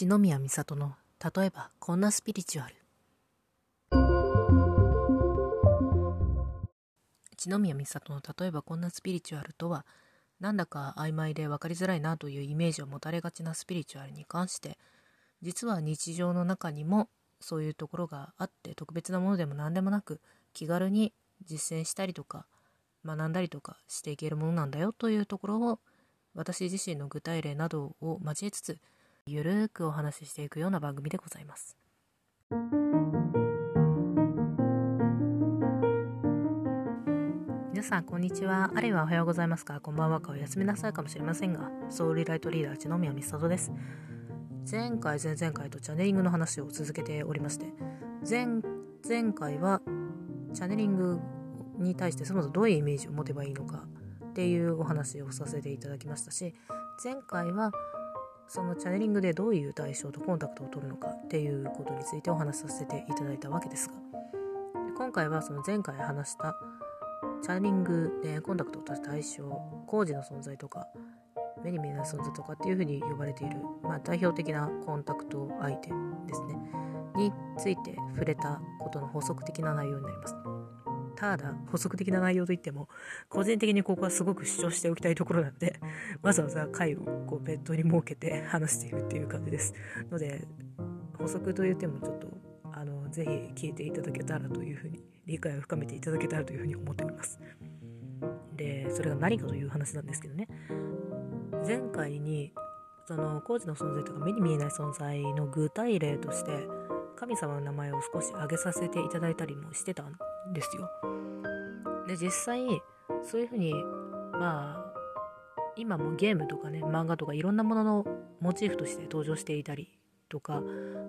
一宮美里の例えばこんなスピリチュアル。一宮美里の例えばこんなスピリチュアルとはなんだか曖昧で分かりづらいなというイメージを持たれがちなスピリチュアルに関して実は日常の中にもそういうところがあって特別なものでも何でもなく気軽に実践したりとか学んだりとかしていけるものなんだよというところを私自身の具体例などを交えつつゆるーくお話ししていくような番組でございます。皆さんこんにちは。あるいはおはようございますか。こんばんは。かお休みなさいかもしれませんがソウルライトリーダー篠宮美里です。前回前々回とチャネリングの話を続けておりまして前前回はチャネリングに対してそもそもどういうイメージを持てばいいのかっていうお話をさせていただきましたし前回はそのチャネリングでどういう対象とコンタクトを取るのかっていうことについてお話しさせていただいたわけですが今回はその前回話したチャネリングでコンタクトを取る対象工事の存在とか目に見えない存在とかっていうふうに呼ばれている、まあ、代表的なコンタクト相手ですねについて触れたことの補足的な内容になります。ただ、補足的な内容といっても、個人的にここはすごく主張しておきたいところなので、わざわざ回をこう別途に設けて話しているっていう感じです。ので、補足といってもちょっと、あの、ぜひ聞いていただけたらというふうに、理解を深めていただけたらというふうに思っております。で、それが何かという話なんですけどね、前回に、その工事の存在とか目に見えない存在の具体例として神様の名前を少し挙げさせていただいたりもしてたんですよ。で実際そういうふうにまあ今もゲームとかね漫画とかいろんなもののモチーフとして登場していたりとか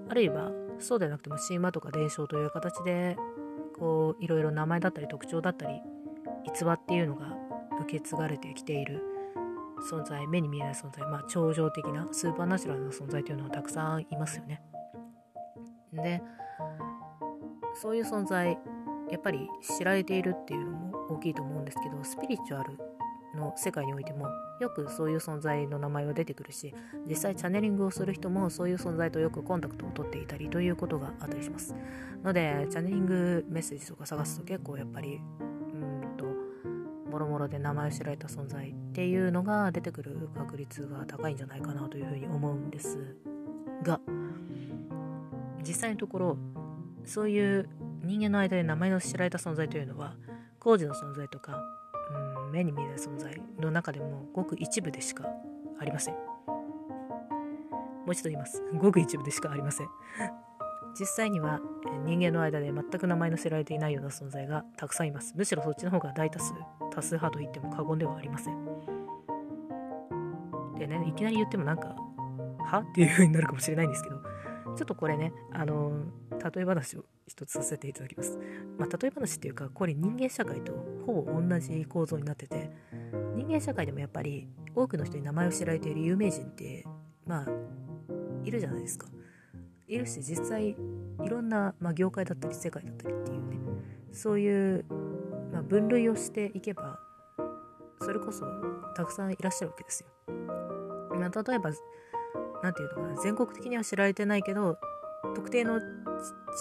あるいはそうではなくても神話とか伝承という形でこういろいろ名前だったり特徴だったり逸話っていうのが受け継がれてきている存在目に見えない存在まあ超常的なスーパーナチュラルな存在というのはたくさんいますよね。でそういう存在やっぱり知られているっていうのも大きいと思うんですけどスピリチュアルの世界においてもよくそういう存在の名前は出てくるし実際チャネリングをする人もそういう存在とよくコンタクトを取っていたりということがあったりします。のでチャネリングメッセージとか探すと結構やっぱりうんともろもろで名前を知られた存在っていうのが出てくる確率が高いんじゃないかなというふうに思うんですが実際のところそういう人間の間で名前の知られた存在というのは工事の存在とか、うん、目に見えない存在の中でもごく一部でしかありません。もう一度言います。ごく一部でしかありません。実際には人間の間で全く名前の知られていないような存在がたくさんいます。むしろそっちの方が大多数多数派と言っても過言ではありません。でねいきなり言ってもなんかは？っていう風になるかもしれないんですけどちょっとこれねあの例え話を一つさせていただきます。まあ、例え話っていうか、これ人間社会とほぼ同じ構造になってて、人間社会でもやっぱり多くの人に名前を知られている有名人って、まあ、いるじゃないですか。いるし、実際、いろんな、まあ、業界だったり世界だったりっていうね、そういう、まあ、分類をしていけば、それこそたくさんいらっしゃるわけですよ。まあ、例えば、何て言うのかな、全国的には知られてないけど、特定の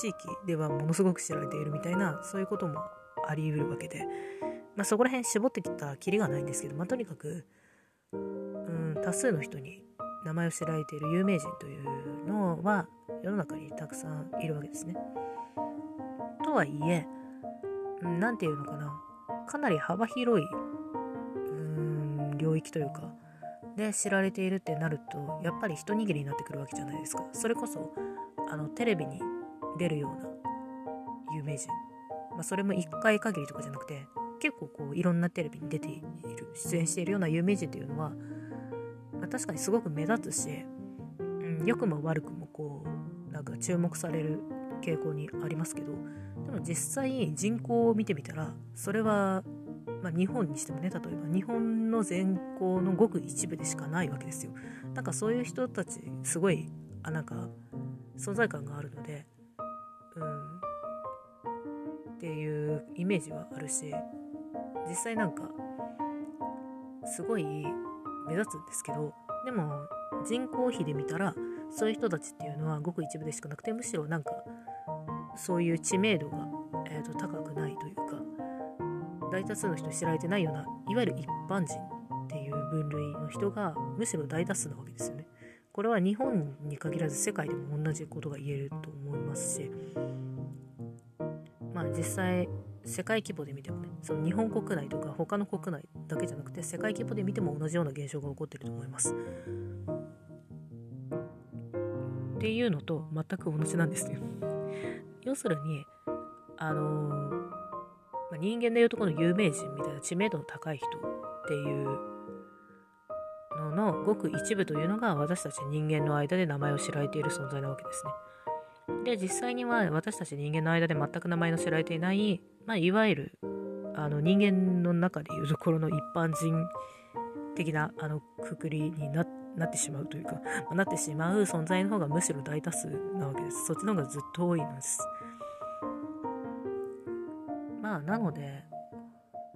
地域ではものすごく知られているみたいなそういうこともあり得るわけで、まあ、そこら辺絞ってきたきりがないんですけど、まあ、とにかく、うん、多数の人に名前を知られている有名人というのは世の中にたくさんいるわけですね。とはいえ何て言うのかなかなり幅広いうん領域というかで知られているってなるとやっぱり一握りになってくるわけじゃないですか。それこそあのテレビに出るような有名人、まあ、それも1回限りとかじゃなくて結構こういろんなテレビに出ている出演しているような有名人というのは、まあ、確かにすごく目立つし、うん、良くも悪くもこうなんか注目される傾向にありますけどでも実際人口を見てみたらそれは、まあ、日本にしてもね例えば日本の人口のごく一部でしかないわけですよ。なんかそういう人たちすごいあなんか存在感があるので、うん、っていうイメージはあるし実際なんかすごい目立つんですけどでも人口比で見たらそういう人たちっていうのはごく一部でしかなくてむしろなんかそういう知名度が、えー、と高くないというか大多数の人知られてないようないわゆる一般人っていう分類の人がむしろ大多数なわけですよね。これは日本に限らず世界でも同じことが言えると思いますしまあ実際世界規模で見てもねその日本国内とか他の国内だけじゃなくて世界規模で見ても同じような現象が起こってると思います。っていうのと全く同じなんですよ。要するにあのー、まあ、人間でいうとこの有名人みたいな知名度の高い人っていうののごく一部というのが私たち人間の間で名前を知られている存在なわけですね。で実際には私たち人間の間で全く名前の知られていない、まあ、いわゆるあの人間の中でいうところの一般人的なあのくくりになってしまうというか、ま、なってしまう存在の方がむしろ大多数なわけです。そっちの方がずっと多いんです。まあなので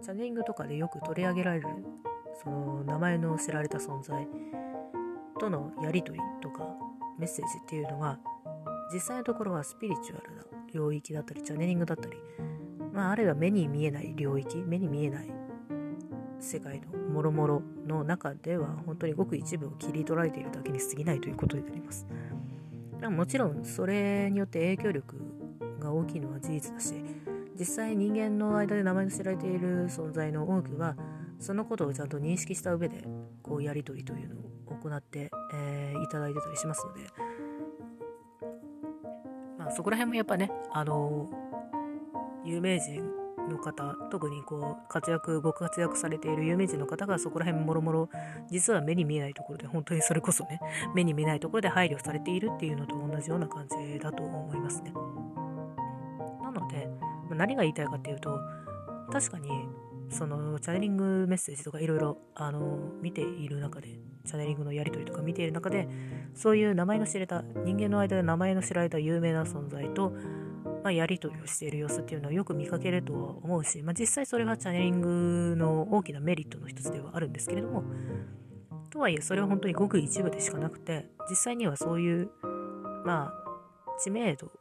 チャネリングとかでよく取り上げられるその名前の知られた存在とのやり取りとかメッセージっていうのは実際のところはスピリチュアルな領域だったりチャネリングだったり、まあ、あるいは目に見えない領域目に見えない世界のもろもろの中では本当にごく一部を切り取られているだけに過ぎないということになります。もちろんそれによって影響力が大きいのは事実だし実際人間の間で名前の知られている存在の多くはそのことをちゃんと認識した上でこうやり取りというのを行って、えー、いただいてたりしますのでまあ、そこら辺もやっぱね、あの有名人の方、特にこう、活躍、ご活躍されている有名人の方がそこら辺もろもろ、実は目に見えないところで、本当にそれこそね、目に見えないところで配慮されているっていうのと同じような感じだと思いますね。なので、何が言いたいかっていうと、確かに、そのチャネリングメッセージとかいろいろ見ている中でチャネリングのやり取りとか見ている中でそういう名前の知れた人間の間で名前の知られた有名な存在と、まあ、やり取りをしている様子っていうのはよく見かけるとは思うし、まあ、実際それがチャネリングの大きなメリットの一つではあるんですけれどもとはいえそれは本当にごく一部でしかなくて実際にはそういうまあ知名度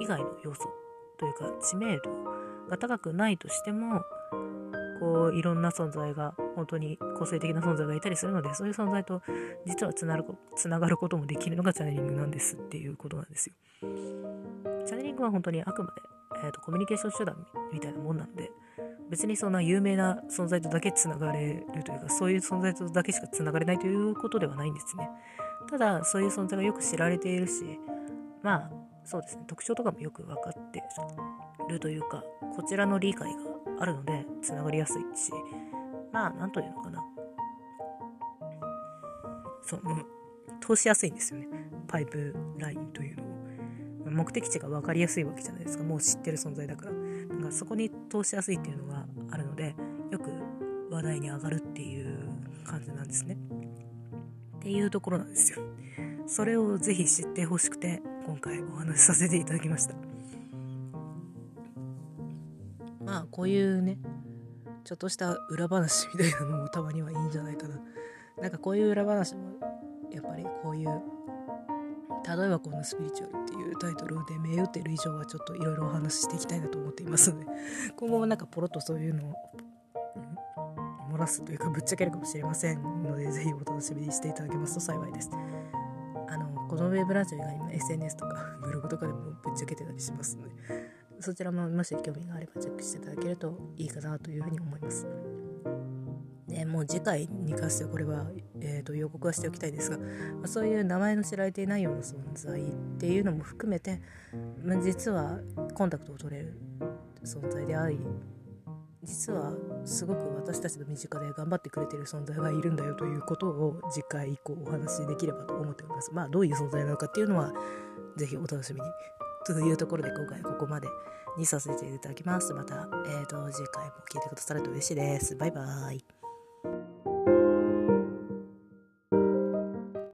以外の要素というか知名度が高くないとしてもこういろんな存在が本当に個性的な存在がいたりするのでそういう存在と実はつなるつながることもできるのがチャネリングなんですっていうことなんですよ。チャネリングは本当にあくまで、えーと、コミュニケーション手段みたいなもんなんで別にそんな有名な存在とだけつながれるというかそういう存在とだけしかつながれないということではないんですね。ただそういう存在がよく知られているしまあそうですね。特徴とかもよく分かってるというかこちらの理解があるのでつながりやすいし。まあ何というのかな。そう、通しやすいんですよね。パイプラインというのを。目的地が分かりやすいわけじゃないですか。もう知ってる存在だから。だからそこに通しやすいっていうのがあるのでよく話題に上がるっていう感じなんですね。っていうところなんですよ。それをぜひ知ってほしくて今回お話しさせていただきました。まあこういうねちょっとした裏話みたいなのもたまにはいいんじゃないかな。なんかこういう裏話もやっぱりこういう例えばこのスピリチュアルっていうタイトルで銘打ってる以上はちょっといろいろお話ししていきたいなと思っていますので 今後もなんかポロッとそういうのを、漏らすというかぶっちゃけるかもしれませんのでぜひお楽しみにしていただけますと幸いです。あのこのウェブラジオ以外にも SNS とか ブログとかでもぶっちゃけてたりしますのでそちらももし興味があればチェックしていただけるといいかなというふうに思います。でもう次回に関してはこれは、えーと、予告はしておきたいですが、まあ、そういう名前の知られていないような存在っていうのも含めて、まあ、実はコンタクトを取れる存在であり実はすごく私たちの身近で頑張ってくれてる存在がいるんだよということを次回以降お話しできればと思っております。まあどういう存在なのかっていうのは是非お楽しみにというところで今回ここまでにさせていただきます。また、えーと、次回も聞いてくださると嬉しいです。バイバーイ。